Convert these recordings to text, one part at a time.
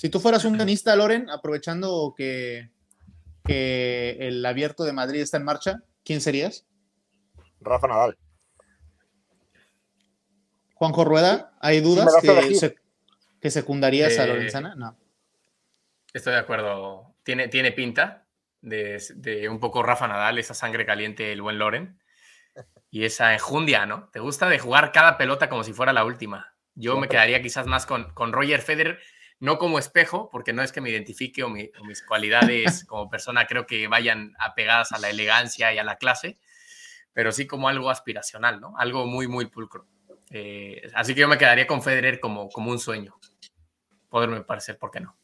Si tú fueras un tenista, Loren, aprovechando que, que el abierto de Madrid está en marcha, ¿quién serías? Rafa Nadal. Juanjo Rueda, ¿hay dudas que, secundarías a eh, Lorenzana? No. Estoy de acuerdo. Tiene, tiene pinta de, un poco Rafa Nadal, esa sangre caliente el buen Loren. Y esa enjundia, ¿no? Te gusta de jugar cada pelota como si fuera la última. Yo me quedaría quizás más con, con Roger Federer, no como espejo, porque no es que me identifique o, mis cualidades como persona creo que vayan apegadas a la elegancia y a la clase, pero sí como algo aspiracional, ¿no? Algo muy, muy pulcro. Eh, así que yo me quedaría con Federer como, como un sueño. Poderme parecer, ¿por qué no?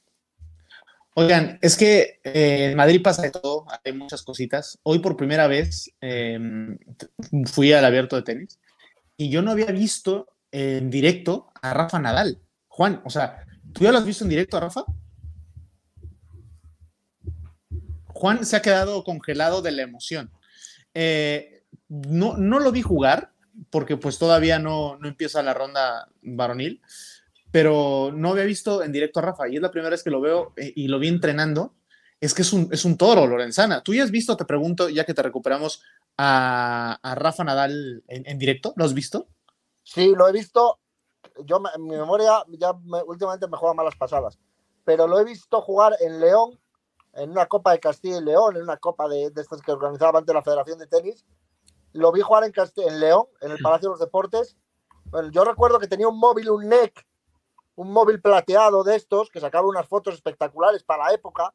Oigan, es que eh, en Madrid pasa de todo, hay muchas cositas. Hoy por primera vez em, fui al abierto de tenis y yo no había visto en directo a Rafa Nadal. Juan, o sea, ¿tú ya lo has visto en directo Rafa? Juan se ha quedado congelado de la emoción. Eh, no, no lo vi jugar porque pues todavía no, no empieza la ronda varonil pero no había visto en directo a Rafa y es la primera vez que lo veo eh, y lo vi entrenando. Es que es un, es un toro, Lorenzana. ¿Tú ya has visto, te pregunto, ya que te recuperamos, a, a Rafa Nadal en, directo? ¿Lo has visto? Sí, lo he visto. Yo, mi memoria ya últimamente me juega malas pasadas, pero lo he visto jugar en León, en una Copa de Castilla y León, en una Copa de, de estas que organizaba antes la Federación de Tenis. Lo vi jugar en, en León, en el Palacio de los Deportes. Bueno, yo recuerdo que tenía un móvil, un NEC, un móvil plateado de estos que sacaba unas fotos espectaculares para la época,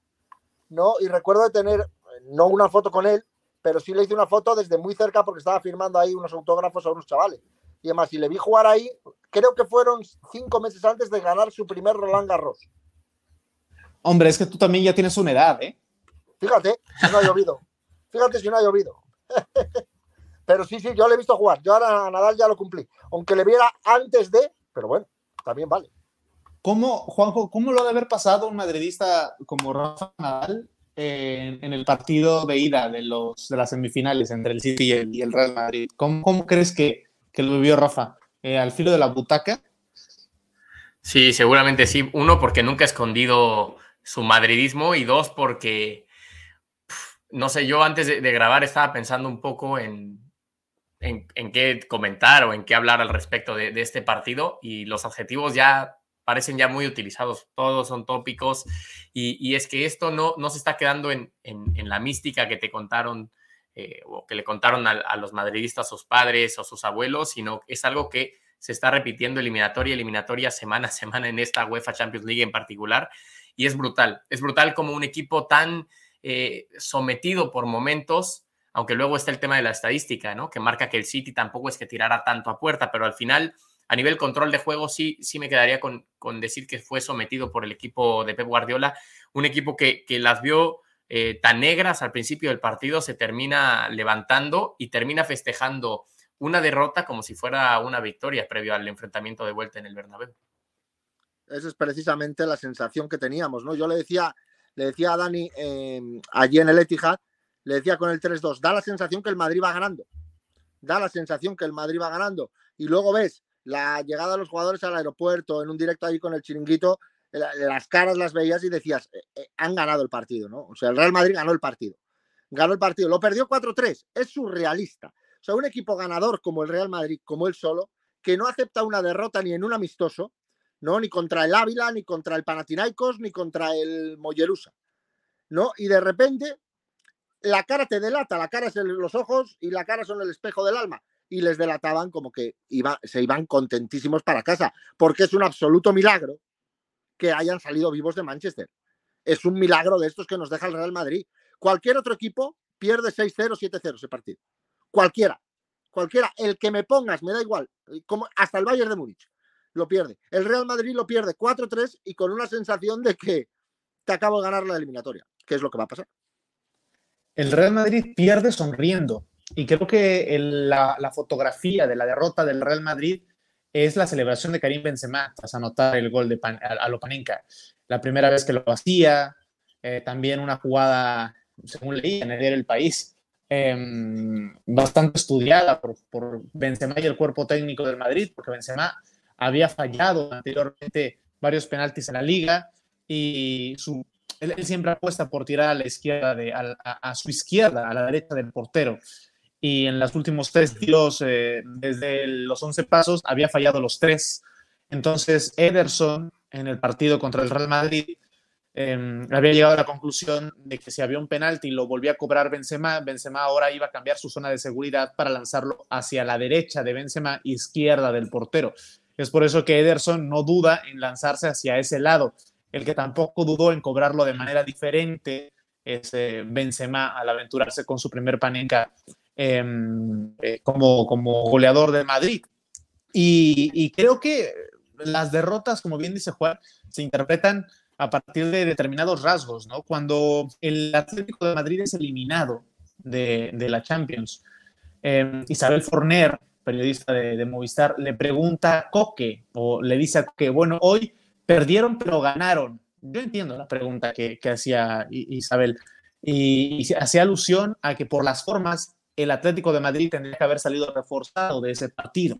¿no? Y recuerdo de tener, no una foto con él, pero sí le hice una foto desde muy cerca porque estaba firmando ahí unos autógrafos a unos chavales. Y además, si le vi jugar ahí, creo que fueron cinco meses antes de ganar su primer Roland Garros. Hombre, es que tú también ya tienes una edad, ¿eh? Fíjate, si no ha llovido. Fíjate si no ha llovido. pero sí, sí, yo le he visto jugar. Yo ahora a Nadal ya lo cumplí. Aunque le viera antes de, pero bueno, también vale. ¿Cómo, Juanjo, cómo lo ha de haber pasado un madridista como Rafa Nadal en, el partido de ida de, los, de las semifinales entre el City y el, Real Madrid? ¿Cómo, crees que, lo vivió Rafa? Eh, ¿Al filo de la butaca? Sí, seguramente sí. Uno, porque nunca ha escondido su madridismo y dos, porque, no sé, yo antes de, grabar estaba pensando un poco en, en, qué comentar o en qué hablar al respecto de, este partido y los adjetivos ya parecen ya muy utilizados, todos son tópicos, y, es que esto no, no se está quedando en, la mística que te contaron eh, o que le contaron a, los madridistas, sus padres o sus abuelos, sino es algo que se está repitiendo eliminatoria, eliminatoria, semana a semana en esta UEFA Champions League en particular, y es brutal, es brutal como un equipo tan eh, sometido por momentos, aunque luego está el tema de la estadística, ¿no? Que marca que el City tampoco es que tirara tanto a puerta, pero al final a nivel control de juego, sí, sí me quedaría con, decir que fue sometido por el equipo de Pep Guardiola, un equipo que, las vio eh, tan negras al principio del partido, se termina levantando y termina festejando una derrota como si fuera una victoria previo al enfrentamiento de vuelta en el Bernabéu. Esa es precisamente la sensación que teníamos, ¿no? Yo le decía, le decía a Dani em, allí en el Etihad, le decía con el 3-2, da la sensación que el Madrid va ganando, da la sensación que el Madrid va ganando, y luego ves la llegada de los jugadores al aeropuerto, en un directo ahí con el chiringuito, las caras las veías y decías, eh, eh, han ganado el partido, ¿no? O sea, el Real Madrid ganó el partido. Ganó el partido, lo perdió 4-3, es surrealista. O sea, un equipo ganador como el Real Madrid, como él solo, que no acepta una derrota ni en un amistoso, ¿no? Ni contra el Ávila, ni contra el Panathinaikos, ni contra el Mollerusa, ¿no? Y de repente la cara te delata, la cara es los ojos y la cara son el espejo del alma y les delataban como que iba, se iban contentísimos para casa, porque es un absoluto milagro que hayan salido vivos de Manchester. Es un milagro de estos que nos deja el Real Madrid. Cualquier otro equipo pierde 6-0, 7-0 ese partido. Cualquiera. Cualquiera. El que me pongas, me da igual. Como hasta el Bayern de Múnich lo pierde. El Real Madrid lo pierde 4-3 y con una sensación de que te acabo de ganar la eliminatoria, que es lo que va a pasar. El Real Madrid pierde sonriendo. Y creo que la, fotografía de la derrota del Real Madrid es la celebración de Karim Benzema tras anotar el gol de a, Lopanenka. La primera vez que lo hacía, eh, también una jugada, según leí en el País, em, bastante estudiada por, por Benzema y el cuerpo técnico del Madrid, porque Benzema había fallado anteriormente varios penaltis en la liga y su, él, siempre apuesta por tirar a la izquierda, de, a, su izquierda, a la derecha del portero. Y en los últimos tres tiros, eh, desde los 11 pasos, había fallado los tres. Entonces, Ederson, en el partido contra el Real Madrid, Em, había llegado a la conclusión de que si había un penalti y lo volvía a cobrar Benzema, Benzema ahora iba a cambiar su zona de seguridad para lanzarlo hacia la derecha de Benzema, izquierda del portero. Es por eso que Ederson no duda en lanzarse hacia ese lado. El que tampoco dudó en cobrarlo de manera diferente es eh, Benzema al aventurarse con su primer panenca eh, como, como goleador de Madrid. y creo que las derrotas, como bien dice Juan, se interpretan a partir de determinados rasgos, ¿no? Cuando el Atlético de Madrid es eliminado de, la Champions, eh, Isabel Forner, periodista de, Movistar, le pregunta a Coque, o le dice que, bueno, hoy perdieron pero ganaron. Yo entiendo la pregunta que, hacía Isabel, y, hacía alusión a que por las formas el Atlético de Madrid tendría que haber salido reforzado de ese partido.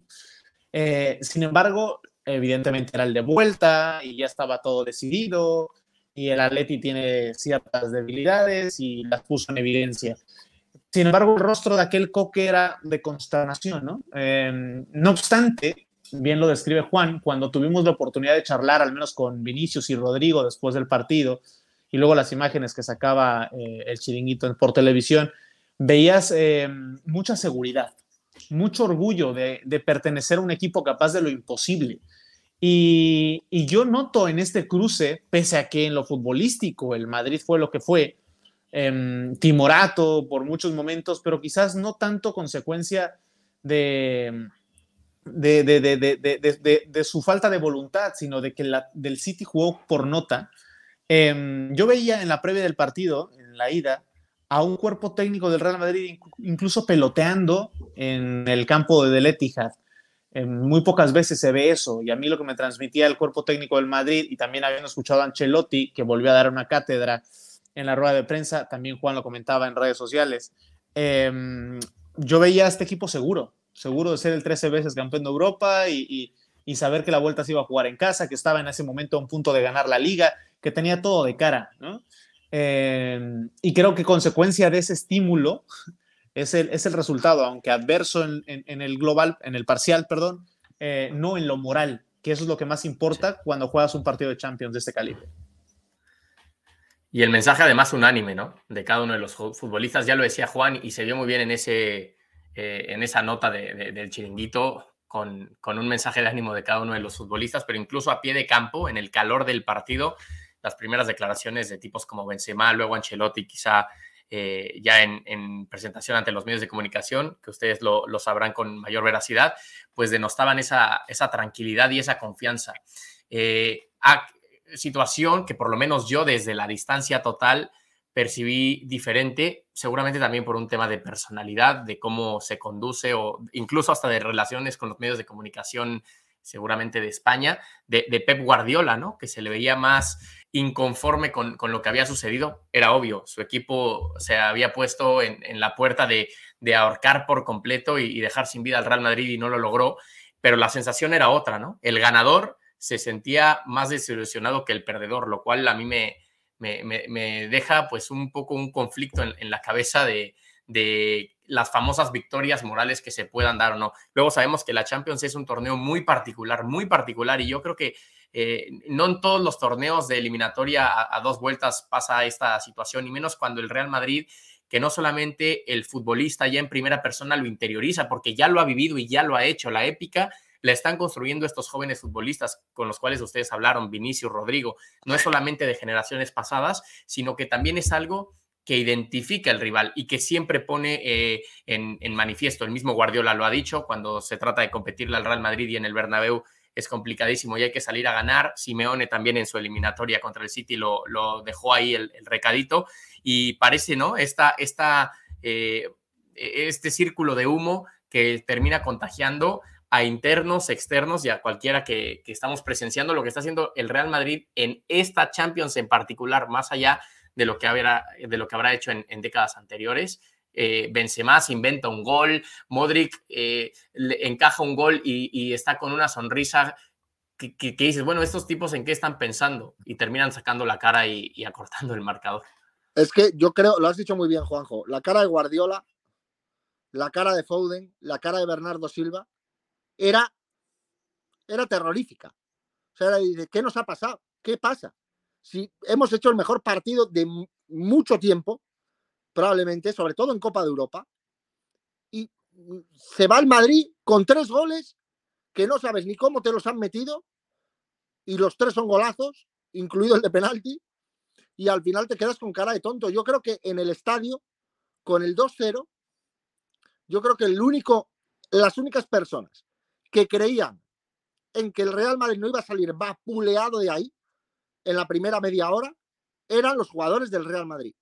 Eh, sin embargo, evidentemente era el de vuelta y ya estaba todo decidido y el Atleti tiene ciertas debilidades y las puso en evidencia. Sin embargo, el rostro de aquel coque era de consternación, ¿no? Em, no obstante, bien lo describe Juan, cuando tuvimos la oportunidad de charlar al menos con Vinicius y Rodrigo después del partido y luego las imágenes que sacaba eh, el chiringuito por televisión, veías em, mucha seguridad, mucho orgullo de, pertenecer a un equipo capaz de lo imposible. Y, yo noto en este cruce, pese a que en lo futbolístico el Madrid fue lo que fue, em, timorato por muchos momentos, pero quizás no tanto consecuencia de, su falta de voluntad, sino de que la, del City jugó por nota. Em, yo veía en la previa del partido, en la ida, a un cuerpo técnico del Real Madrid incluso peloteando en el campo de Etihad. muy pocas veces se ve eso y a mí lo que me transmitía el cuerpo técnico del Madrid y también habiendo escuchado a Ancelotti que volvió a dar una cátedra en la rueda de prensa, también Juan lo comentaba en redes sociales, em, yo veía a este equipo seguro, seguro de ser el 13 veces campeón de Europa y, y, saber que la vuelta se iba a jugar en casa, que estaba en ese momento a un punto de ganar la liga, que tenía todo de cara, ¿no? Em, y creo que consecuencia de ese estímulo es el, es el resultado, aunque adverso en, en, el global, en el parcial, perdón, eh, no en lo moral, que eso es lo que más importa cuando juegas un partido de Champions de este calibre. Y el mensaje además unánime, ¿no? De cada uno de los futbolistas, ya lo decía Juan y se vio muy bien en, ese, eh, en esa nota del chiringuito con, con un mensaje de ánimo de cada uno de los futbolistas, pero incluso a pie de campo, en el calor del partido, las primeras declaraciones de tipos como Benzema, luego Ancelotti, quizá eh, ya en, presentación ante los medios de comunicación, que ustedes lo, sabrán con mayor veracidad, pues denostaban esa, esa tranquilidad y esa confianza. Eh, a, situación que por lo menos yo desde la distancia total percibí diferente, seguramente también por un tema de personalidad, de cómo se conduce o incluso hasta de relaciones con los medios de comunicación, seguramente de España, de, de Pep Guardiola, ¿no? Que se le veía más inconforme con, lo que había sucedido. Era obvio, su equipo se había puesto en, la puerta de, ahorcar por completo y, dejar sin vida al Real Madrid y no lo logró, pero la sensación era otra, ¿no? El ganador se sentía más desilusionado que el perdedor, lo cual a mí me, me, deja pues un poco un conflicto en, la cabeza de, de las famosas victorias morales que se puedan dar o no. Luego sabemos que la Champions es un torneo muy particular, muy particular, y yo creo que eh, no en todos los torneos de eliminatoria a, dos vueltas pasa esta situación, y menos cuando el Real Madrid, que no solamente el futbolista ya en primera persona lo interioriza, porque ya lo ha vivido y ya lo ha hecho, la épica la están construyendo estos jóvenes futbolistas con los cuales ustedes hablaron, Vinicius, Rodrigo, no es solamente de generaciones pasadas, sino que también es algo que identifica el rival y que siempre pone eh, en, en, manifiesto. El mismo Guardiola lo ha dicho cuando se trata de competirle al Real Madrid y en el Bernabéu es complicadísimo y hay que salir a ganar. Simeone también en su eliminatoria contra el City lo, dejó ahí el, recadito y parece, ¿no? Esta, esta, eh, este círculo de humo que termina contagiando a internos, externos y a cualquiera que, estamos presenciando lo que está haciendo el Real Madrid en esta Champions en particular, más allá de lo que habrá, de lo que habrá hecho en décadas anteriores eh, Benzema se inventa un gol, Modric eh, encaja un gol y, está con una sonrisa que, dices, bueno, estos tipos en qué están pensando y terminan sacando la cara y, acortando el marcador. Es que yo creo, lo has dicho muy bien, Juanjo, la cara de Guardiola, la cara de Foden, la cara de Bernardo Silva, era, era terrorífica. O sea, era ¿qué nos ha pasado? ¿Qué pasa? Si hemos hecho el mejor partido de mucho tiempo, probablemente, sobre todo en Copa de Europa, y se va al Madrid con tres goles que no sabes ni cómo te los han metido, y los tres son golazos, incluido el de penalti, y al final te quedas con cara de tonto. Yo creo que en el estadio, con el 2-0, yo creo que el único, las únicas personas que creían en que el Real Madrid no iba a salir vapuleado de ahí en la primera media hora eran los jugadores del Real Madrid.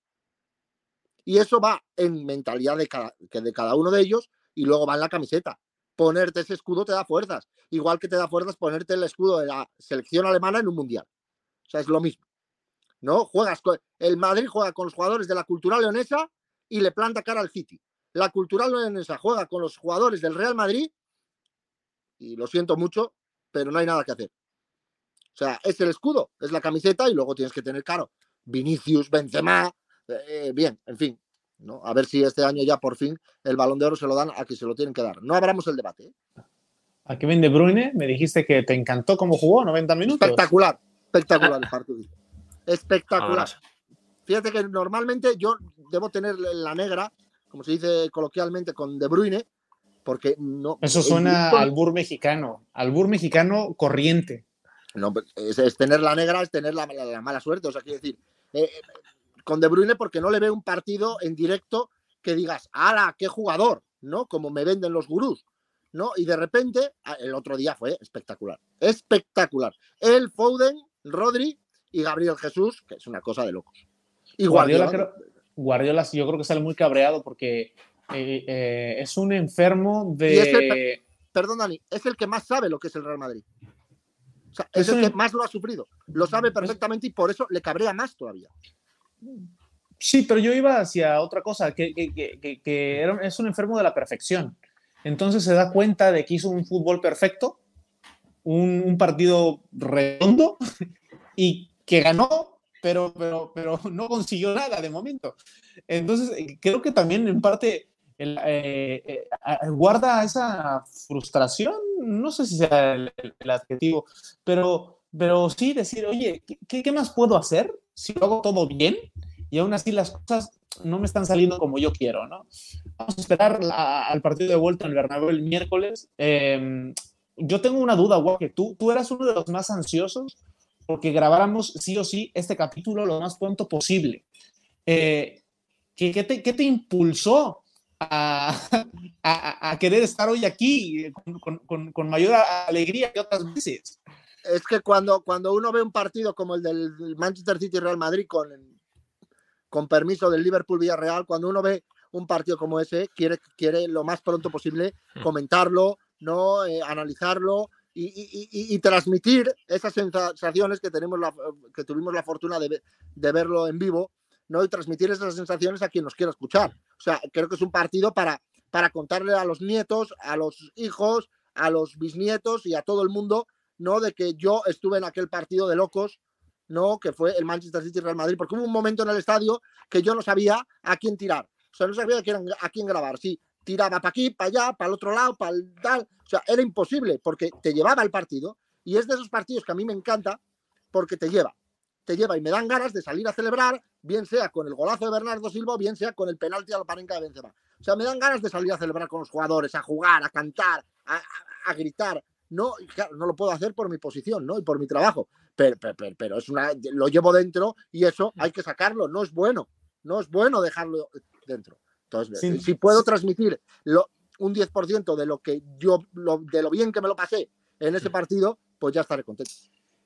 Y eso va en mentalidad de cada, de cada uno de ellos y luego va en la camiseta ponerte ese escudo te da fuerzas. Igual que te da fuerzas ponerte el escudo de la selección alemana en un mundial. O sea, es lo mismo. ¿No? Juegas el Madrid juega con los jugadores de la cultura leonesa y le planta cara al City. La cultural leonesa juega con los jugadores del Real Madrid y lo siento mucho, pero no hay nada que hacer. O sea, es el escudo, es la camiseta y luego tienes que tener caro. Vinicius, Benzema, eh, bien, en fin, a ver si este año ya por fin el balón de oro se lo dan a quien se lo tienen que dar. No abramos el debate. ¿eh? A Kevin De Bruyne me dijiste que te encantó cómo jugó 90 minutos. Espectacular, espectacular el partido. Espectacular. Fíjate que normalmente yo debo tener la negra, como se dice coloquialmente, con De Bruyne, porque no. Eso suena al bur mexicano, al bur mexicano corriente. No, pues, es, tener la negra, es tener la, mala suerte. O sea, quiero decir, eh, con De Bruyne porque no le veo un partido en directo que digas, ¡ala, qué jugador! ¿No? Como me venden los gurús. ¿No? Y de repente, ah, el otro día fue espectacular. Espectacular. El Foden, Rodri y Gabriel Jesús, que es una cosa de locos. Y Guardiola, Guardiola, yo creo que sale muy cabreado porque eh, eh, es un enfermo de. perdón, Dani, es el que más sabe lo que es el Real Madrid. O sea, es, el que más lo ha sufrido. Lo sabe perfectamente y por eso le cabrea más todavía. Sí, pero yo iba hacia otra cosa, que, es un enfermo de la perfección. Entonces se da cuenta de que hizo un fútbol perfecto, un, partido redondo y que ganó, pero, pero, pero no consiguió nada de momento. Entonces eh, creo que también en parte eh, eh, guarda esa frustración, no sé si sea el, adjetivo, pero, pero sí decir, oye, ¿qué, ¿qué, más puedo hacer si lo hago todo bien? y aún así las cosas no me están saliendo como yo quiero, ¿no? Vamos a esperar al partido de vuelta en el Bernabéu el miércoles. Em, yo tengo una duda, que tú, tú eras uno de los más ansiosos porque grabáramos sí o sí este capítulo lo más pronto posible. Eh, ¿qué, qué, te, ¿qué, te, impulsó a, a, a, querer estar hoy aquí con, con, con, mayor alegría que otras veces? Es que cuando, cuando uno ve un partido como el del Manchester City Real Madrid con con permiso del Liverpool Villarreal, cuando uno ve un partido como ese, quiere, quiere lo más pronto posible hmm. comentarlo, ¿no? Eh, analizarlo y, transmitir esas sensaciones que, tenemos la, que tuvimos la fortuna de, verlo en vivo, ¿no? Y transmitir esas sensaciones a quien nos quiera escuchar. O sea, creo que es un partido para, para contarle a los nietos, a los hijos, a los bisnietos y a todo el mundo, ¿no? De que yo estuve en aquel partido de locos ¿no? Que fue el Manchester City Real Madrid, porque hubo un momento en el estadio que yo no sabía a quién tirar. O sea, no sabía a quién, a quién grabar. Sí, tiraba para aquí, para allá, para el otro lado, para el tal. O sea, era imposible porque te llevaba el partido. Y es de esos partidos que a mí me encanta porque te lleva. Te lleva y me dan ganas de salir a celebrar, bien sea con el golazo de Bernardo Silva, bien sea con el penalti a la parenca de Benzema. O sea, me dan ganas de salir a celebrar con los jugadores, a jugar, a cantar, a, gritar. No, claro, no lo puedo hacer por mi posición, ¿no? Y por mi trabajo pero, es una, lo llevo dentro y eso hay que sacarlo, no es bueno, no es bueno dejarlo dentro. Entonces, si puedo transmitir lo, un 10% de lo que yo, de lo bien que me lo pasé en ese partido, pues ya estaré contento.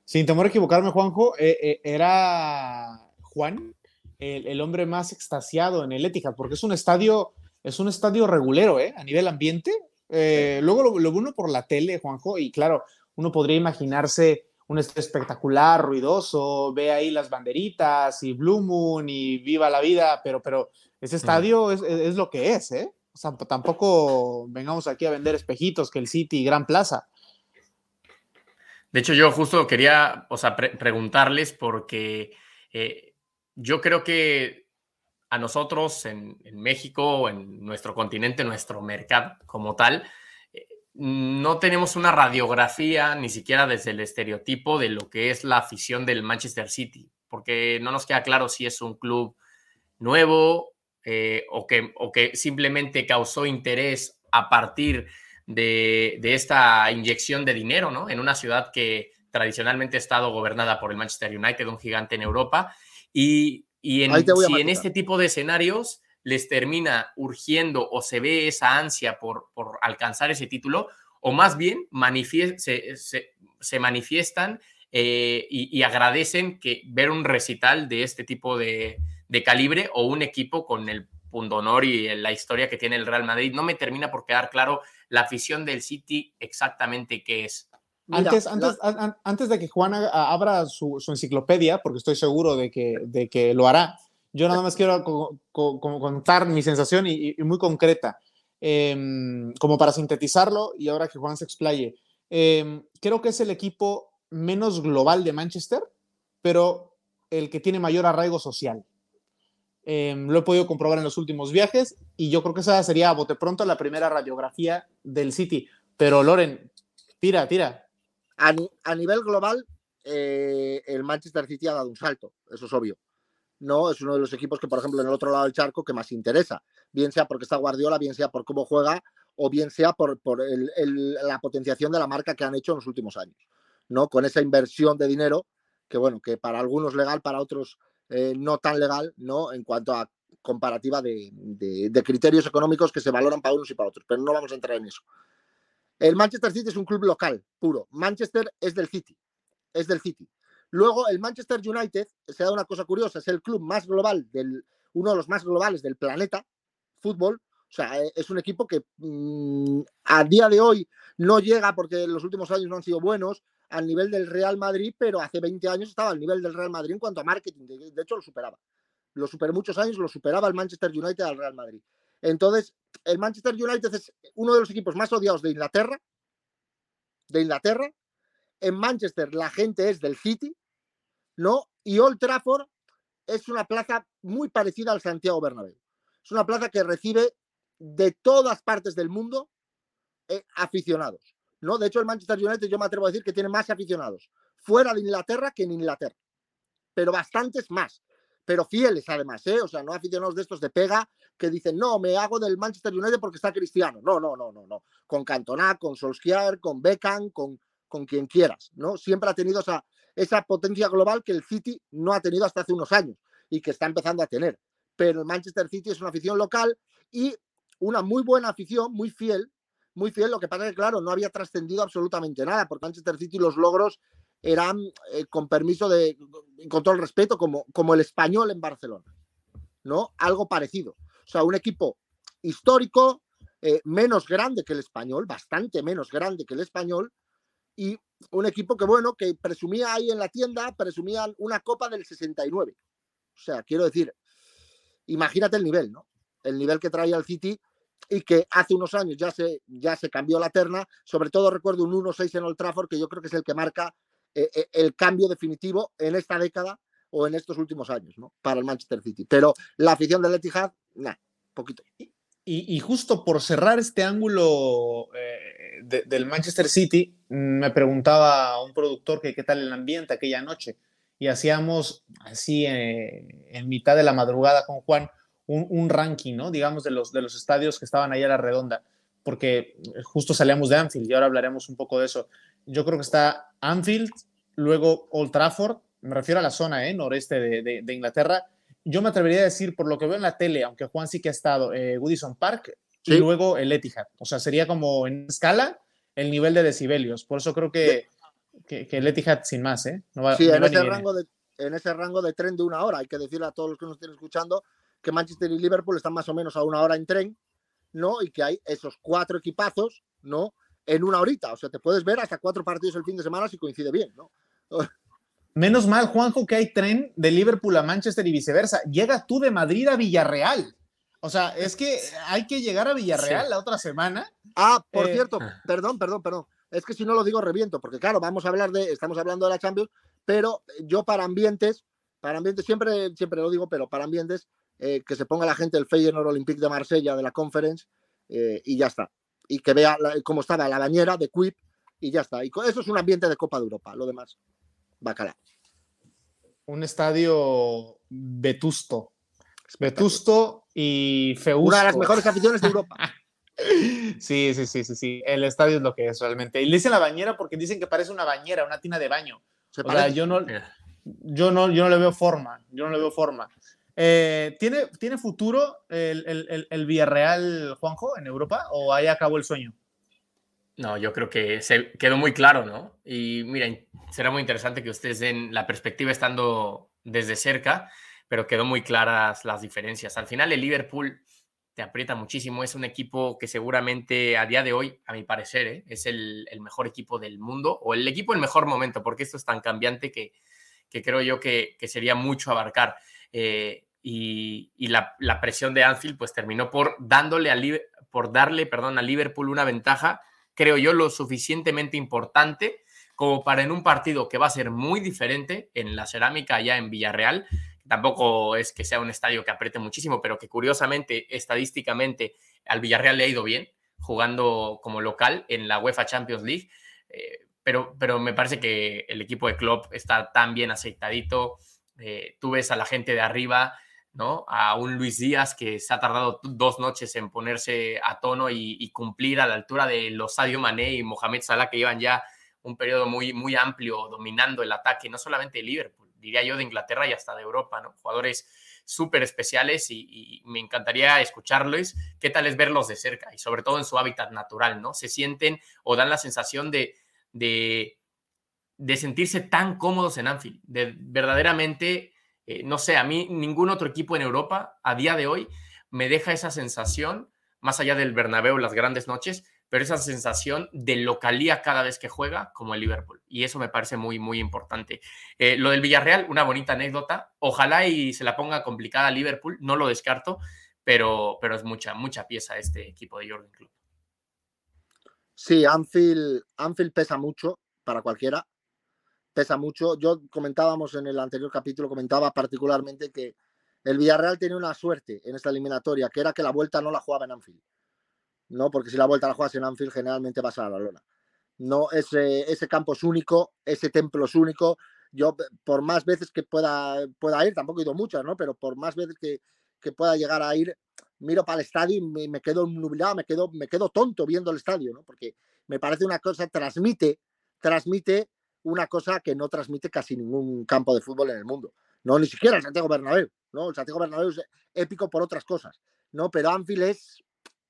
Sin temor a equivocarme, Juanjo, eh, eh, era Juan el, hombre más extasiado en el Etihad, porque es un estadio, es un estadio regulero, ¿eh? A nivel ambiente. Eh, luego lo, lo uno por la tele, Juanjo, y claro, uno podría imaginarse un espectacular, ruidoso, ve ahí las banderitas y Blue Moon y viva la vida, pero, pero ese estadio es, lo que es, ¿eh? O sea, tampoco vengamos aquí a vender espejitos que el City Gran Plaza. De hecho, yo justo quería, o sea, preguntarles porque eh, yo creo que a nosotros en, México, en nuestro continente, nuestro mercado como tal, eh, no tenemos una radiografía ni siquiera desde el estereotipo de lo que es la afición del Manchester City, porque no nos queda claro si es un club nuevo eh, o, que, o que simplemente causó interés a partir de, esta inyección de dinero, ¿no? En una ciudad que tradicionalmente ha estado gobernada por el Manchester United, un gigante en Europa, y, en, si en este tipo de escenarios les termina urgiendo o se ve esa ansia por, por alcanzar ese título, o más bien se, manifiestan eh, y, agradecen que ver un recital de este tipo de, de calibre o un equipo con el pundonor y la historia que tiene el Real Madrid. No me termina por quedar claro la afición del City exactamente qué es. Antes, antes, antes, de que Juan abra su, enciclopedia, porque estoy seguro de que, de que lo hará, yo nada más quiero contar mi sensación y, muy concreta, em, como para sintetizarlo y ahora que Juan se explaye. Em, creo que es el equipo menos global de Manchester, pero el que tiene mayor arraigo social. Em, lo he podido comprobar en los últimos viajes y yo creo que esa sería a bote pronto la primera radiografía del City. Pero Loren, tira, tira. A, nivel global, eh, el Manchester City ha dado un salto, eso es obvio. No, es uno de los equipos que, por ejemplo, en el otro lado del charco que más interesa, bien sea porque está Guardiola, bien sea por cómo juega o bien sea por, la potenciación de la marca que han hecho en los últimos años, ¿no? Con esa inversión de dinero que, bueno, que para algunos legal, para otros eh, no tan legal, ¿no? En cuanto a comparativa de, criterios económicos que se valoran para unos y para otros, pero no vamos a entrar en eso. El Manchester City es un club local, puro. Manchester es del City, es del City. Luego, el Manchester United, se da una cosa curiosa, es el club más global, del, uno de los más globales del planeta, fútbol. O sea, eh, es un equipo que mm, a día de hoy no llega porque los últimos años no han sido buenos, al nivel del Real Madrid, pero hace 20 años estaba al nivel del Real Madrid en cuanto a marketing. De, hecho, lo superaba. Lo superó muchos años, lo superaba el Manchester United al Real Madrid. Entonces, el Manchester United es uno de los equipos más odiados de Inglaterra. De Inglaterra. En Manchester la gente es del City, ¿no? Y Old Trafford es una plaza muy parecida al Santiago Bernabéu. Es una plaza que recibe de todas partes del mundo eh, aficionados. ¿no? De hecho, el Manchester United yo me atrevo a decir que tiene más aficionados fuera de Inglaterra que en Inglaterra, pero bastantes más, pero fieles además, ¿eh? O sea, no aficionados de estos de pega que dicen, no, me hago del Manchester United porque está Cristiano. No, no, no, no, no. Con Cantona, con Solskjaer, con Beckham, con, con quien quieras, ¿no? Siempre ha tenido esa, esa potencia global que el City no ha tenido hasta hace unos años y que está empezando a tener. Pero el Manchester City es una afición local y una muy buena afición, muy fiel, muy fiel. Lo que pasa es que, claro, no había trascendido absolutamente nada, porque Manchester City los logros eran, eh, con permiso de, con todo el respeto, como, como el español en Barcelona, ¿no? Algo parecido. O sea, un equipo histórico, eh, menos grande que el español, bastante menos grande que el español, y un equipo que, bueno, que presumía ahí en la tienda, presumían una copa del 69. O sea, quiero decir, imagínate el nivel, ¿no? El nivel que traía el City y que hace unos años ya se, ya se cambió la terna. Sobre todo recuerdo un 1-6 en Old Trafford, que yo creo que es el que marca eh, eh, el cambio definitivo en esta década o en estos últimos años, ¿no? Para el Manchester City. Pero la afición del Etihad, nada, poquito. Y, justo por cerrar este ángulo eh, del Manchester City, me preguntaba un productor que qué tal el ambiente aquella noche. Y hacíamos así en mitad de la madrugada con Juan un, ranking, ¿no? Digamos, de los, de los estadios que estaban ahí a la redonda, porque justo salíamos de Anfield y ahora hablaremos un poco de eso. Yo creo que está Anfield, luego Old Trafford, me refiero a la zona ¿eh? noreste de, Inglaterra. Yo me atrevería a decir, por lo que veo en la tele, aunque Juan sí que ha estado, eh, Woodison Park y luego el Etihad. O sea, sería como en escala el nivel de decibelios. Por eso creo que, que, el Etihad sin más, ¿eh? sí, en, ese rango de, en ese rango de tren de una hora. Hay que decirle a todos los que nos estén escuchando que Manchester y Liverpool están más o menos a una hora en tren, ¿no? Y que hay esos cuatro equipazos, ¿no? En una horita. O sea, te puedes ver hasta cuatro partidos el fin de semana si coincide bien, ¿no? Menos mal, Juanjo, que hay tren de Liverpool a Manchester y viceversa. Llega tú de Madrid a Villarreal. O sea, es que hay que llegar a Villarreal la otra semana. Ah, por eh, cierto, perdón, perdón, perdón. es que si no lo digo reviento, porque claro, vamos a hablar de, estamos hablando de la Champions, pero yo para ambientes, para ambientes, siempre, siempre lo digo, pero para ambientes, eh, que se ponga la gente el Feyenoord Olympique de Marsella de la Conference eh, y ya está. Y que vea cómo estaba la bañera de Quip y ya está. Y eso es un ambiente de Copa de Europa, lo demás, bacala. Un estadio vetusto. Vetusto y Feusto. Una de las mejores aficiones de Europa. Sí, sí, sí, sí, sí. El estadio es lo que es realmente. Y le dicen la bañera porque dicen que parece una bañera, una tina de baño. o sea, yo no, yo no, yo no le veo forma. Yo no le veo forma. Eh, ¿tiene, ¿Tiene futuro el, el, el, Villarreal, Juanjo, en Europa? ¿O ahí acabó el sueño? No, yo creo que se quedó muy claro, ¿no? Y miren, será muy interesante que ustedes den la perspectiva estando desde cerca, pero quedó muy claras las diferencias. Al final, el Liverpool te aprieta muchísimo. Es un equipo que seguramente a día de hoy, a mi parecer, ¿eh? es el, mejor equipo del mundo o el equipo en mejor momento, porque esto es tan cambiante que, creo yo que, sería mucho abarcar. Eh, y, la, presión de Anfield pues terminó por, dándole por darle perdón, a Liverpool una ventaja, creo yo, lo suficientemente importante como para en un partido que va a ser muy diferente en la cerámica allá en Villarreal, Tampoco es que sea un estadio que apriete muchísimo, pero que curiosamente, estadísticamente, al Villarreal le ha ido bien jugando como local en la UEFA Champions League. Eh, pero, pero me parece que el equipo de Klopp está tan bien aceitadito. Eh, tú ves a la gente de arriba, ¿no? A un Luis Díaz que se ha tardado dos noches en ponerse a tono y, cumplir a la altura de los Sadio Mané y Mohamed Salah, que llevan ya un periodo muy, muy amplio dominando el ataque, no solamente de Liverpool diría yo, de Inglaterra y hasta de Europa, ¿no? Jugadores súper especiales y, me encantaría escucharles qué tal es verlos de cerca y sobre todo en su hábitat natural, ¿no? Se sienten o dan la sensación de, de, sentirse tan cómodos en Anfield, de verdaderamente, eh, no sé, a mí ningún otro equipo en Europa a día de hoy me deja esa sensación, más allá del Bernabéu, las grandes noches, pero esa sensación de localía cada vez que juega como el Liverpool. Y eso me parece muy, muy importante. Eh, lo del Villarreal, una bonita anécdota. Ojalá y se la ponga complicada a Liverpool, no lo descarto, pero, pero es mucha, mucha pieza este equipo de Jordan Club. Sí, Anfield, Anfield pesa mucho para cualquiera. Pesa mucho. Yo comentábamos en el anterior capítulo, comentaba particularmente que el Villarreal tenía una suerte en esta eliminatoria, que era que la vuelta no la jugaba en Anfield. ¿no? Porque si la vuelta la juegas en Anfield, generalmente vas a la lona. No, ese, ese campo es único, ese templo es único. Yo, por más veces que pueda, pueda ir, tampoco he ido muchas, ¿no? Pero por más veces que, que pueda llegar a ir, miro para el estadio y me, quedo nublado, me quedo, me quedo tonto viendo el estadio, ¿no? Porque me parece una cosa, transmite, transmite una cosa que no transmite casi ningún campo de fútbol en el mundo. No, ni siquiera el Santiago Bernabéu, ¿no? El Santiago Bernabéu es épico por otras cosas, ¿no? Pero Anfield es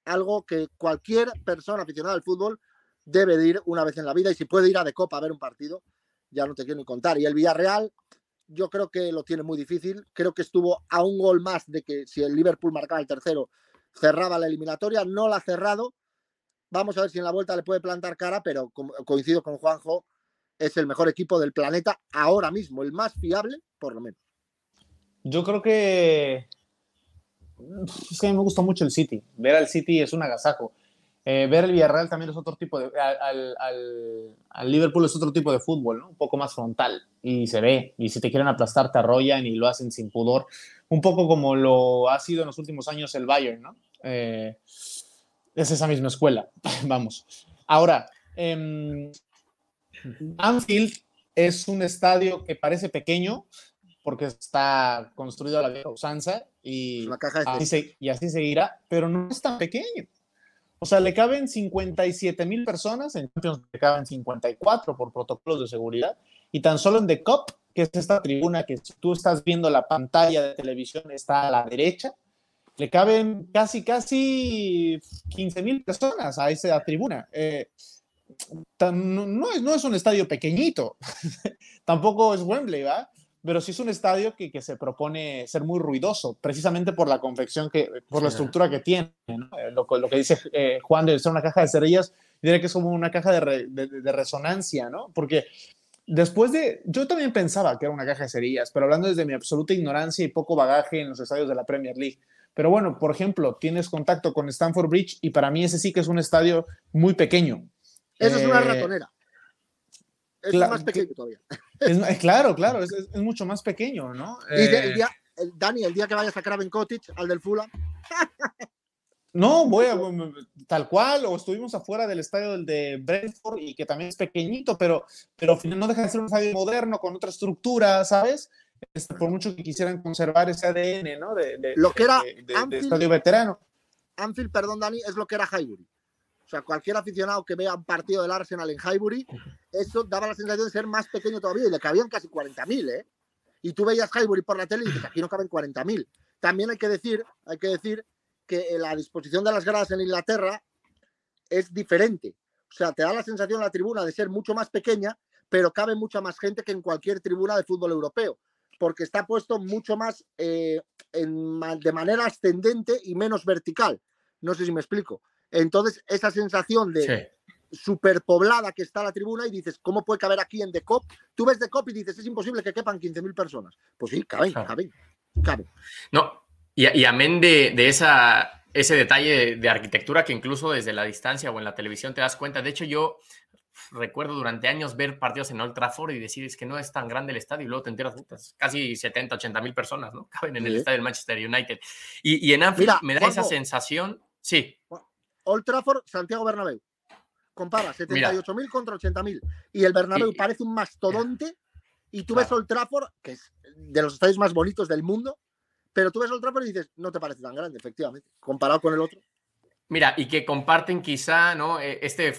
algo que cualquier persona aficionada al fútbol debe de ir una vez en la vida y si puede ir a de copa a ver un partido, ya no te quiero ni contar. Y el Villarreal, yo creo que lo tiene muy difícil. Creo que estuvo a un gol más de que si el Liverpool marcaba el tercero, cerraba la eliminatoria. No la ha cerrado. Vamos a ver si en la vuelta le puede plantar cara, pero coincido con Juanjo, es el mejor equipo del planeta ahora mismo, el más fiable, por lo menos. Yo creo que es que a mí me gusta mucho el City. Ver al City es un agasajo. Eh, ver el Villarreal también es otro tipo de. Al, al, Liverpool es otro tipo de fútbol, ¿no? Un poco más frontal. Y se ve. Y si te quieren aplastar, te arrollan y lo hacen sin pudor. Un poco como lo ha sido en los últimos años el Bayern, ¿no? Eh, es esa misma escuela. Vamos. Ahora, eh, Anfield es un estadio que parece pequeño, porque está construido a la vieja usanza y, así y así seguirá, pero no es tan pequeño. O sea, le caben 57 mil personas, en Champions le caben 54 por protocolos de seguridad, y tan solo en The Cup, que es esta tribuna que tú estás viendo la pantalla de televisión, está a la derecha, le caben casi, casi 15 mil personas a esa tribuna. Eh, no, es, no es un estadio pequeñito, tampoco es Wembley, ¿va? pero sí es un estadio que, que, se propone ser muy ruidoso, precisamente por la confección, que, por la estructura que tiene. Eh, lo, lo, que dice eh, Juan de ser una caja de cerillas, diría que es como una caja de, de, resonancia, ¿no? Porque después de, yo también pensaba que era una caja de cerillas, pero hablando desde mi absoluta ignorancia y poco bagaje en los estadios de la Premier League. Pero bueno, por ejemplo, tienes contacto con Stamford Bridge y para mí ese sí que es un estadio muy pequeño. Eso es una ratonera. Es más pequeño todavía. Es, claro, claro, es, es, mucho más pequeño, ¿no? Y el día, Dani, el día que vayas a Craven Cottage, al del Fulham. No, voy a, tal cual, o estuvimos afuera del estadio del de Brentford y que también es pequeñito, pero, pero al final no deja de ser un estadio moderno con otra estructura, ¿sabes? Este, por mucho que quisieran conservar ese ADN, ¿no? De, lo que era de, estadio veterano. Anfield, perdón, Dani, es lo que era Highbury. O sea, cualquier aficionado que vea un partido del Arsenal en Highbury, eso daba la sensación de ser más pequeño todavía y le cabían casi 40.000, ¿eh? Y tú veías Highbury por la tele y dices, aquí no caben 40.000. También hay que decir, hay que decir que la disposición de las gradas en Inglaterra es diferente. O sea, te da la sensación la tribuna de ser mucho más pequeña, pero cabe mucha más gente que en cualquier tribuna de fútbol europeo, porque está puesto mucho más eh, de manera ascendente y menos vertical. No sé si me explico. Entonces, esa sensación de superpoblada que está la tribuna y dices, ¿cómo puede caber aquí en The Cop? Tú ves The Cop y dices, es imposible que quepan 15.000 personas. Pues sí, caben, caben, caben. No, y, amén de, esa, ese detalle de, arquitectura que incluso desde la distancia o en la televisión te das cuenta. De hecho, yo recuerdo durante años ver partidos en Old Trafford y decir es que no es tan grande el estadio y luego te enteras, casi 70, 80 mil personas, ¿no? Caben en el estadio del Manchester United. Y, en Anfield me da esa sensación, sí. Old Trafford, Santiago Bernabéu. Compara, 78 mil contra 80 mil. Y el Bernabéu parece un mastodonte y tú ves Old Trafford, que es de los estadios más bonitos del mundo, pero tú ves Old Trafford y dices, no te parece tan grande, efectivamente, comparado con el otro. Mira, y que comparten quizá, ¿no? E, este,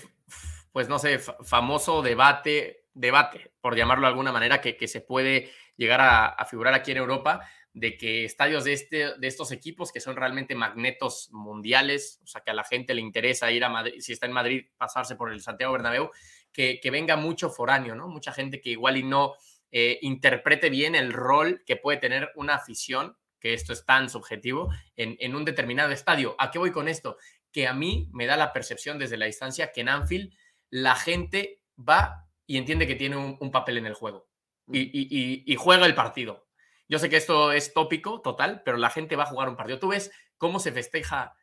pues no sé, famoso debate, debate, por llamarlo de alguna manera, que, que se puede llegar a, figurar aquí en Europa, de que estadios de, este, de estos equipos que son realmente magnetos mundiales, o sea, que a la gente le interesa ir a Madrid, si está en Madrid, pasarse por el Santiago Bernabéu, que, que venga mucho foráneo, ¿no? Mucha gente que igual y no eh, interprete bien el rol que puede tener una afición que esto es tan subjetivo, en, un determinado estadio. ¿A qué voy con esto? Que a mí me da la percepción desde la distancia que en Anfield la gente va y entiende que tiene un, papel en el juego y, juega el partido. Yo sé que esto es tópico total, pero la gente va a jugar un partido. Tú ves cómo se festeja,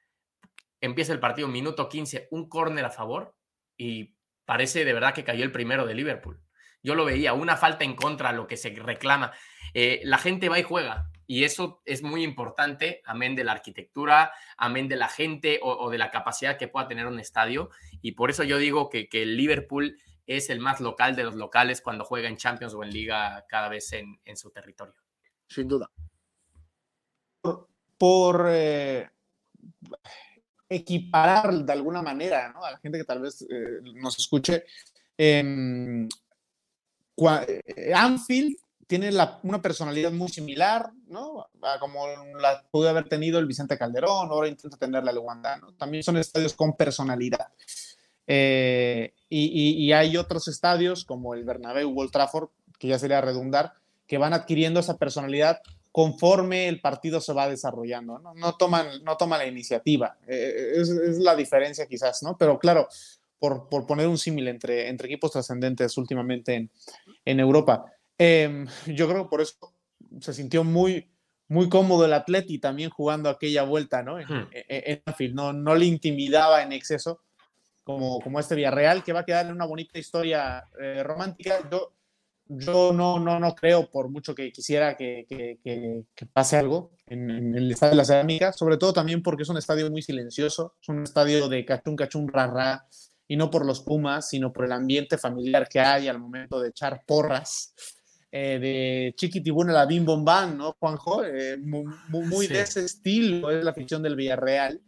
empieza el partido, minuto 15, un córner a favor y parece de verdad que cayó el primero de Liverpool. Yo lo veía, una falta en contra, lo que se reclama. Eh, la gente va y juega. Y eso es muy importante, amén de la arquitectura, amén de la gente o, de la capacidad que pueda tener un estadio. Y por eso yo digo que, Liverpool es el más local de los locales cuando juega en Champions o en Liga cada vez en, su territorio. Sin duda. Por, eh, equiparar de alguna manera a la gente que tal vez eh, nos escuche, em, eh, Anfield tiene una personalidad muy similar, ¿no? Como la pudo haber tenido el Vicente Calderón, ahora intenta tenerla el Wanda, ¿no? También son estadios con personalidad. Y, hay otros estadios como el Bernabéu o Trafford, que ya sería redundar, que van adquiriendo esa personalidad conforme el partido se va desarrollando, ¿no? No toman, no toman la iniciativa. Eh, es, la diferencia quizás, ¿no? Pero claro, por, por poner un símil entre, entre equipos trascendentes últimamente en, en Europa. Em, yo creo que por eso se sintió muy, muy cómodo el Atleti también jugando aquella vuelta, ¿no? En, hmm. e, e, ¿no? No le intimidaba en exceso como, como este Villarreal, que va a quedar en una bonita historia eh, romántica. Yo, yo no, no, no creo, por mucho que quisiera que, que, que, pase algo en, el Estadio de la Cerámica, sobre todo también porque es un estadio muy silencioso, es un estadio de cachún, cachún, ra, y no por los Pumas, sino por el ambiente familiar que hay al momento de echar porras eh, de Chiquitibuna la Bim Bombán, ¿no, Juanjo? Eh, muy, de ese estilo es la ficción del Villarreal,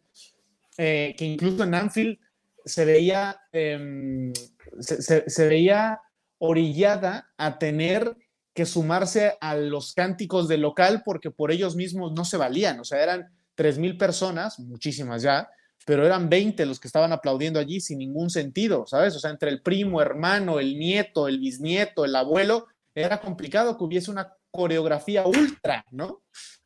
eh, que incluso en Anfield se veía, em, se, veía orillada a tener que sumarse a los cánticos del local porque por ellos mismos no se valían, o sea, eran 3.000 personas, muchísimas ya, pero eran 20 los que estaban aplaudiendo allí sin ningún sentido, ¿sabes? O sea, entre el primo, hermano, el nieto, el bisnieto, el abuelo, era complicado que hubiese una coreografía ultra, ¿no?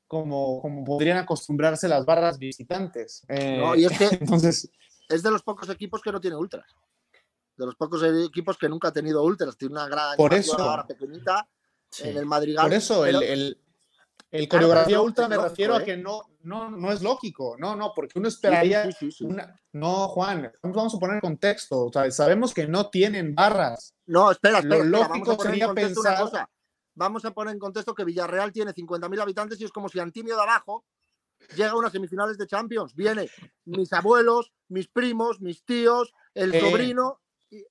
Como, como podrían acostumbrarse las barras visitantes. Eh, no, y es que entonces, es de los pocos equipos que no tiene ultras. De los pocos equipos que nunca ha tenido ultras. Tiene una gran por eso, pequeñita en el Madrigal. Por eso el, El coreografía ultra me refiero a ¿eh? que no, no, no es lógico, no, no, porque uno esperaría una, no, Juan, vamos a poner contexto, o sea, sabemos que no tienen barras. No, espera, espera, Lo lógico sería pensar vamos a poner en contexto que Villarreal tiene 50.000 habitantes y es como si Antimio de abajo llega a unas semifinales de Champions. Viene mis abuelos, mis primos, mis tíos, el eh, sobrino.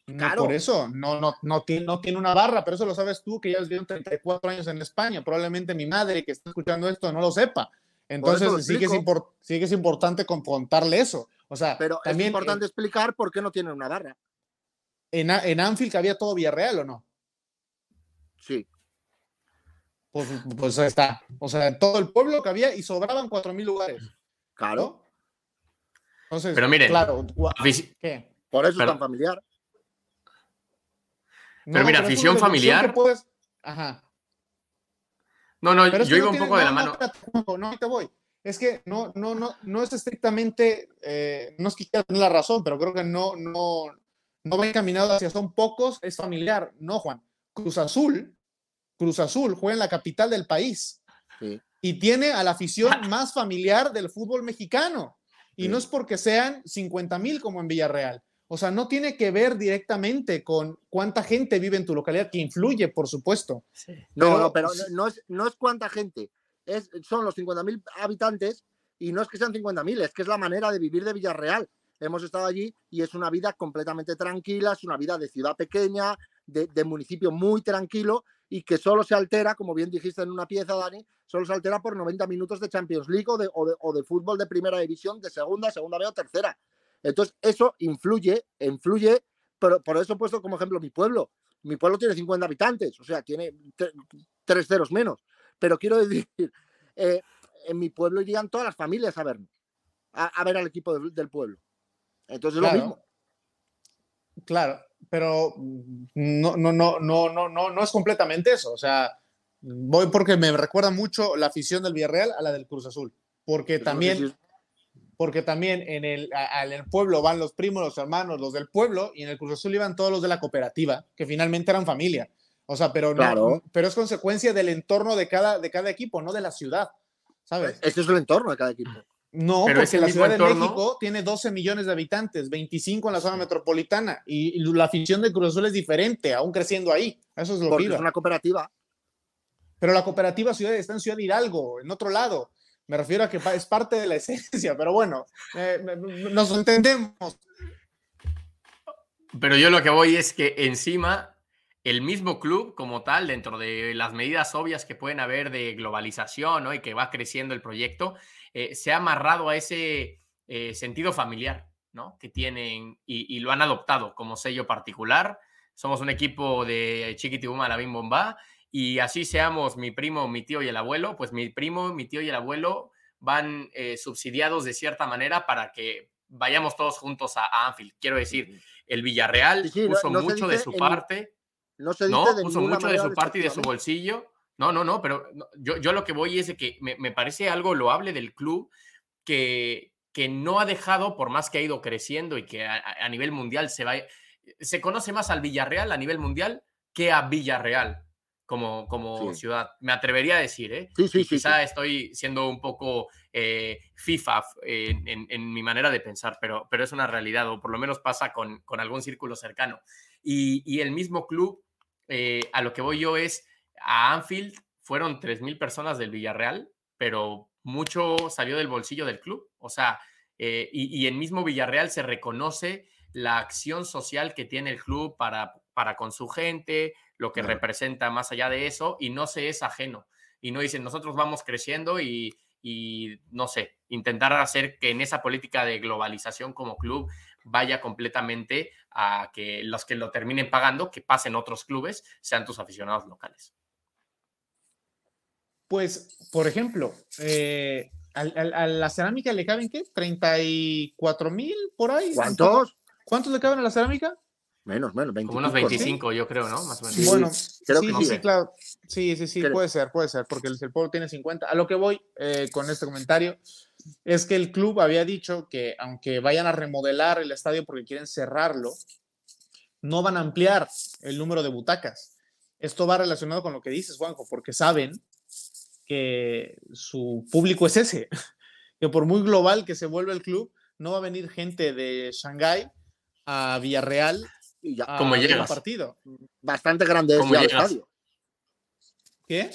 Claro. por eso, no, no, no, tiene, no tiene una barra, pero eso lo sabes tú, que ya has vivido 34 años en España. Probablemente mi madre que está escuchando esto no lo sepa. Entonces sí que, es sí que es importante contarle eso. O sea, pero también, es importante explicar por qué no tiene una barra. En, en Anfield había todo Villarreal o no? Sí. Pues, pues está. O sea, todo el pueblo que había y sobraban cuatro mil lugares. Claro. Entonces, pero miren, claro, ¿qué? Por eso es tan familiar. Pero mira, afición familiar. Ajá. No, no, yo iba un poco de la mano. No, te voy. Es que no, no, no, no es estrictamente, eh, no es que quiera tener la razón, pero creo que no, no, no va encaminado hacia son pocos, es familiar. No, Juan. Cruz Azul Cruz Azul juega en la capital del país y tiene a la afición más familiar del fútbol mexicano. Y no es porque sean 50 mil como en Villarreal. O sea, no tiene que ver directamente con cuánta gente vive en tu localidad, que influye, por supuesto. No, no, pero no es, no es cuánta gente, es, son los 50 mil habitantes y no es que sean 50 mil, es que es la manera de vivir de Villarreal. Hemos estado allí y es una vida completamente tranquila, es una vida de ciudad pequeña, de, de municipio muy tranquilo y que solo se altera, como bien dijiste en una pieza, Dani, solo se altera por 90 minutos de Champions League o de, o de, fútbol de primera división, de segunda, segunda B o tercera. Entonces, eso influye, influye, pero por eso he puesto como ejemplo mi pueblo. Mi pueblo tiene 50 habitantes, o sea, tiene tres ceros menos. Pero quiero decir, eh, en mi pueblo irían todas las familias a ver, a, ver al equipo del pueblo. Entonces, es lo mismo. Claro, pero no, no, no, no, no, no, no es completamente eso. O sea, voy porque me recuerda mucho la afición del Villarreal a la del Cruz Azul. Porque también, porque también en el, el pueblo van los primos, los hermanos, los del pueblo, y en el Cruz Azul iban todos los de la cooperativa, que finalmente eran familia. O sea, pero, no, pero es consecuencia del entorno de cada, de cada equipo, no de la ciudad. ¿Sabes? Este es el entorno de cada equipo. No, porque la Ciudad de México tiene 12 millones de habitantes, 25 en la zona metropolitana, y, la afición de Cruz Azul es diferente, aún creciendo ahí. Eso es lo que es una cooperativa. Pero la cooperativa ciudad está en Ciudad Hidalgo, en otro lado. Me refiero a que es parte de la esencia, pero bueno, nos entendemos. Pero yo lo que voy es que encima el mismo club como tal, dentro de las medidas obvias que pueden haber de globalización ¿no? y que va creciendo el proyecto, eh, se ha amarrado a ese eh, sentido familiar ¿no? que tienen y, lo han adoptado como sello particular. Somos un equipo de Chiquitibuma, la Bim Bomba, y así seamos mi primo, mi tío y el abuelo, pues mi primo, mi tío y el abuelo van eh, subsidiados de cierta manera para que vayamos todos juntos a, Anfield. Quiero decir, el Villarreal puso mucho de su parte no se dice puso mucho de su parte y de su bolsillo. No, no, no, pero yo, yo lo que voy es de que me, me parece algo loable del club que, que no ha dejado, por más que ha ido creciendo y que a, nivel mundial se va, se conoce más al Villarreal a nivel mundial que a Villarreal como, como ciudad. Me atrevería a decir, ¿eh? Sí, sí, quizá estoy siendo un poco eh, FIFA en, en, mi manera de pensar, pero, pero es una realidad, o por lo menos pasa con, con algún círculo cercano. Y, y el mismo club eh, a lo que voy yo es, a Anfield fueron 3.000 personas del Villarreal, pero mucho salió del bolsillo del club. O sea, eh, y, y, en mismo Villarreal se reconoce la acción social que tiene el club para, para con su gente, lo que representa más allá de eso, y no se es ajeno. Y no dicen, nosotros vamos creciendo y, y no sé, intentar hacer que en esa política de globalización como club vaya completamente a que los que lo terminen pagando, que pasen otros clubes, sean tus aficionados locales. Pues, por ejemplo, eh, a, la cerámica le caben qué? ¿34 mil por ahí? ¿Cuántos? ¿Cuántos le caben a la cerámica? Menos, menos, 25, Como unos 25, yo creo, ¿no? Más o menos. bueno, sí, sí, claro. Sí, sí, sí, puede ser, puede ser, porque el, el pueblo tiene 50. A lo que voy eh, con este comentario es que el club había dicho que aunque vayan a remodelar el estadio porque quieren cerrarlo, no van a ampliar el número de butacas. Esto va relacionado con lo que dices, Juanjo, porque saben que su público es ese, que por muy global que se vuelva el club, no va a venir gente de Shanghái a Villarreal Y ya, ¿Cómo un llegas? partido. bastante grande es ¿Cómo ya el estadio. ¿Qué?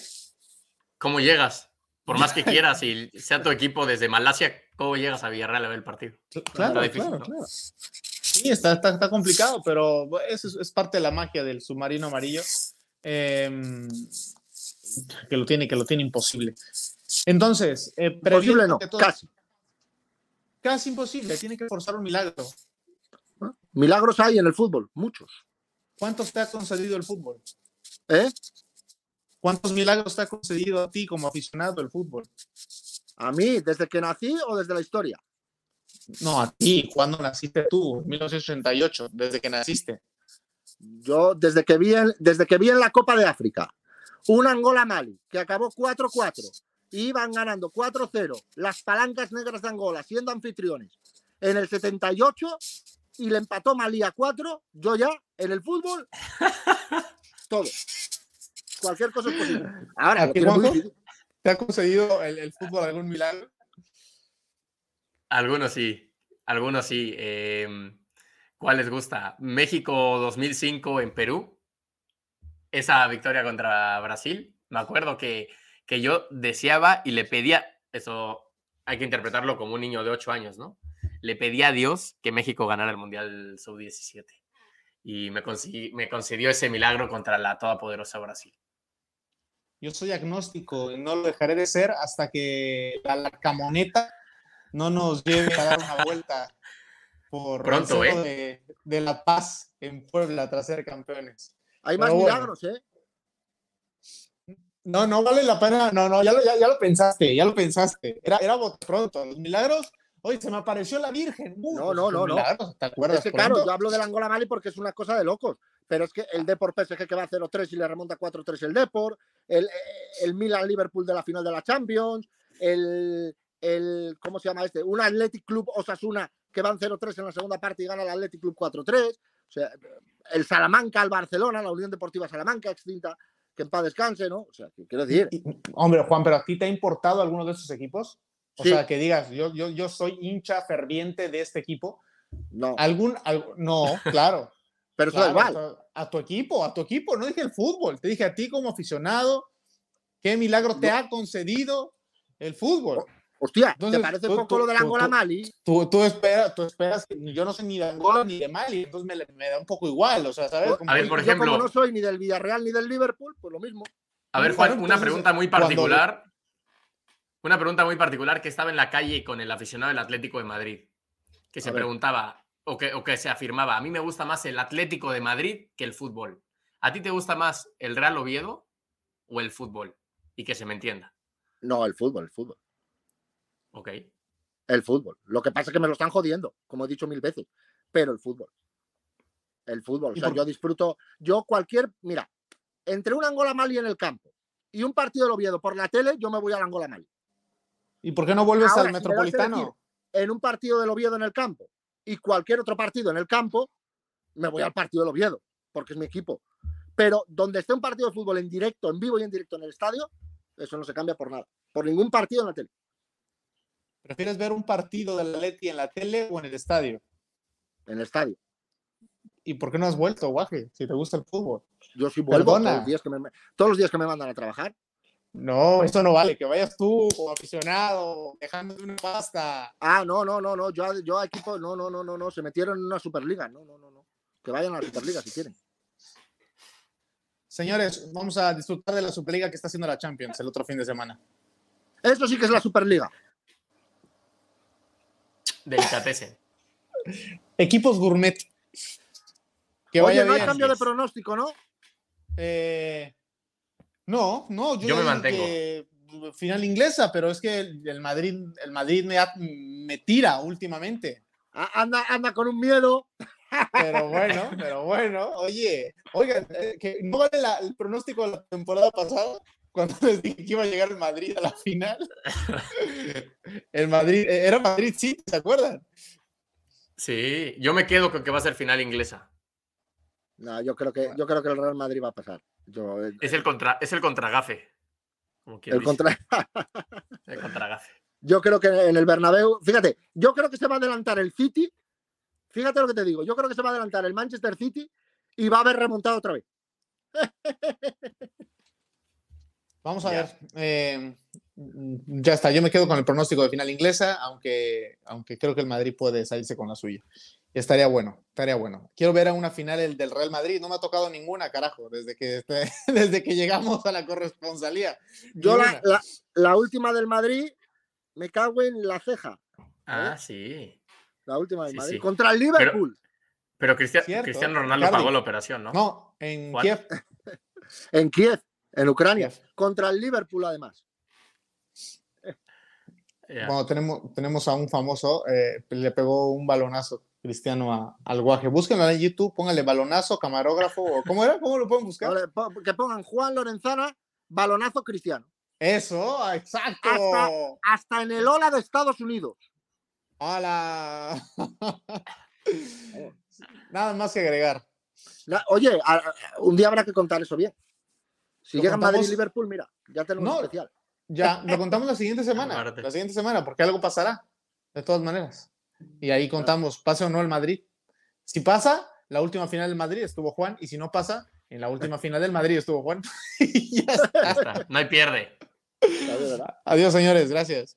¿Cómo llegas? Por más que quieras y sea tu equipo desde Malasia, ¿cómo llegas a Villarreal a ver el partido? Claro, difícil, claro, ¿no? claro. Sí, está, está, está complicado, pero eso es, es parte de la magia del submarino amarillo. em, que lo tiene, que lo tiene imposible. Entonces, eh, Posible previendo no, todo- casi. casi imposible, tiene que forzar un milagro. Milagros hay en el fútbol, muchos. ¿Cuántos te ha concedido el fútbol? ¿eh? ¿Cuántos milagros te ha concedido a ti como aficionado del fútbol? A mí, desde que nací o desde la historia. No, a ti, ¿cuándo naciste tú? En 1988, desde que naciste. Yo, desde que vi en, desde que vi en la Copa de África, un Angola-Mali que acabó 4-4, iban ganando 4-0, las palancas negras de Angola siendo anfitriones en el 78 y le empató Malí a 4, yo ya en el fútbol, todo. Cualquier cosa es posible. Ahora. ¿Te ha concedido el, el fútbol algún milagro? Algunos sí, algunos sí. Em, ¿Cuál les gusta? México 2005 en Perú. Esa victoria contra Brasil. Me acuerdo que, que yo deseaba y le pedía, eso hay que interpretarlo como un niño de 8 años, ¿no? Le pedía a Dios que México ganara el Mundial Sub-17. Y me, me concedió ese milagro contra la todopoderosa Brasil. Yo soy agnóstico y no lo dejaré de ser hasta que la, la camoneta no nos lleve a dar una vuelta por Pronto, el ¿eh? de, de La Paz en Puebla tras ser campeones. Hay más bueno. milagros, ¿eh? No, no vale la pena. No, no, ya lo, ya, ya lo pensaste, ya lo pensaste. Era, era pronto. Los milagros. Oye, se me apareció la Virgen. Uh, No, pues, no, no, no. milagros, ¿Te acuerdas? Es que claro, yo hablo del Angola Mali porque es una cosa de locos. Pero es que el Depor PSG que va a 0-3 y le remonta 4-3 el Depor, el, el Milan Liverpool de la final de la Champions, el, el ¿cómo se llama este? Un Athletic Club Osasuna que van 0-3 en la segunda parte y gana el Athletic Club 4-3. O sea, el Salamanca al Barcelona, la Unión Deportiva Salamanca extinta, que en paz descanse, ¿no? O sea, quiero decir, Y- Hombre, Juan, ¿pero a ti te ha importado alguno de esos equipos? O Sí. sea, que digas, yo, yo, yo soy hincha ferviente de este equipo. no, ¿Algún, al- no, claro. pero eso da claro, igual. A tu equipo, a tu equipo. No dije el fútbol, te dije a ti como aficionado. ¿Qué milagro te No. ha concedido el fútbol? Hostia, Entonces, ¿te parece tú- poco tú- lo del tú- Angola tú- Mali? Tú, tú, esperas, tú esperas, que yo no soy ni de Angola ni de Mali, entonces me, me da un poco igual, o sea, ¿sabes? Pues, Como A ver, por yo como ejemplo- no soy ni del Villarreal ni del Liverpool, pues lo mismo. A ver, Juan, una pregunta muy cuando- particular. Una pregunta muy particular que estaba en la calle con el aficionado del Atlético de Madrid, que se ver. preguntaba o que, o que se afirmaba, a mí me gusta más el Atlético de Madrid que el fútbol. ¿A ti te gusta más el Real Oviedo o el fútbol? Y que se me entienda. No, el fútbol, el fútbol. Ok. El fútbol. Lo que pasa es que me lo están jodiendo, como he dicho mil veces. Pero el fútbol. El fútbol. O ¿Y sea, yo disfruto. Yo cualquier. Mira, entre un Angola Mali en el campo y un partido del Oviedo por la tele, yo me voy al Angola Mali. ¿Y por qué no vuelves Ahora, al si me Metropolitano? En un partido del Oviedo en el campo y cualquier otro partido en el campo, me voy al partido del Oviedo, porque es mi equipo. Pero donde esté un partido de fútbol en directo, en vivo y en directo en el estadio, eso no se cambia por nada. Por ningún partido en la tele. ¿Prefieres ver un partido del Atleti en la tele o en el estadio? En el estadio. ¿Y por qué no has vuelto, Guaje, si te gusta el fútbol? Yo sí vuelvo todos los, días que me, todos los días que me mandan a trabajar. No, eso no vale, que vayas tú como aficionado, dejándote una pasta. Ah, no, no, no, no. Yo, a- yo a equipo, no, no, no, no, no. Se metieron en una Superliga. No, no, no, no. Que vayan a la Superliga si quieren. Señores, vamos a disfrutar de la Superliga que está haciendo la Champions el otro fin de semana. Eso sí que es la Superliga. Delicatessen. Equipos gourmet. Que Oye, vaya no hay bien. cambio de pronóstico, ¿no? Eh, no, no, yo, me dije que final inglesa, pero es que el, Madrid, el Madrid me, ha- me tira últimamente. Anda, anda con un miedo. Pero bueno, pero bueno, oye, oigan, eh, que no vale la- el pronóstico de la temporada pasada cuando les dije que iba a llegar el Madrid a la final. El Madrid, eh, era Madrid, sí, ¿se acuerdan? Sí, yo me quedo con que va a ser final inglesa. No, yo creo que, yo creo que el Real Madrid va a pasar. Yo, eh, Es el contra, es el contragafe. el contra... el contragafe. Yo creo que en el Bernabéu, fíjate, yo creo que se va a adelantar el City. Fíjate lo que te digo, yo creo que se va a adelantar el Manchester City y va a haber remontado otra vez. Vamos a ver. Eh, ya está, yo me quedo con el pronóstico de final inglesa, aunque, aunque creo que el Madrid puede salirse con la suya. Estaría bueno, estaría bueno. Quiero ver a una final del Real Madrid. No me ha tocado ninguna, carajo, desde que, desde que llegamos a la corresponsalía. Yo la, última del Madrid me cago en la ceja. ¿eh? Ah, sí. La última del Madrid. Contra el Liverpool. Pero, Cristiano Ronaldo pagó la operación, ¿no? No, en Kiev. en Kiev, en Ucrania. Contra el Liverpool, además. Bueno, tenemos, tenemos a un famoso, eh, le pegó un balonazo Cristiano al guaje. Búsquenlo en YouTube, pónganle balonazo, camarógrafo, o ¿cómo era? ¿Cómo lo pueden buscar? que pongan Juan Lorenzana, balonazo Cristiano. Eso, exacto. Hasta, en el Ola de Estados Unidos. ¡Hola! Nada más que agregar. oye, un día habrá que contar eso bien. Si llega Madrid y Liverpool, mira, ya tenemos un especial. Ya, lo contamos la siguiente semana. la siguiente semana, porque algo pasará. De todas maneras. Y ahí contamos, pase o no el Madrid. Si pasa, la última final del Madrid estuvo Juan, y si no pasa, en la última final del Madrid estuvo Juan. ya está. No hay pierde. Adiós, señores. Gracias.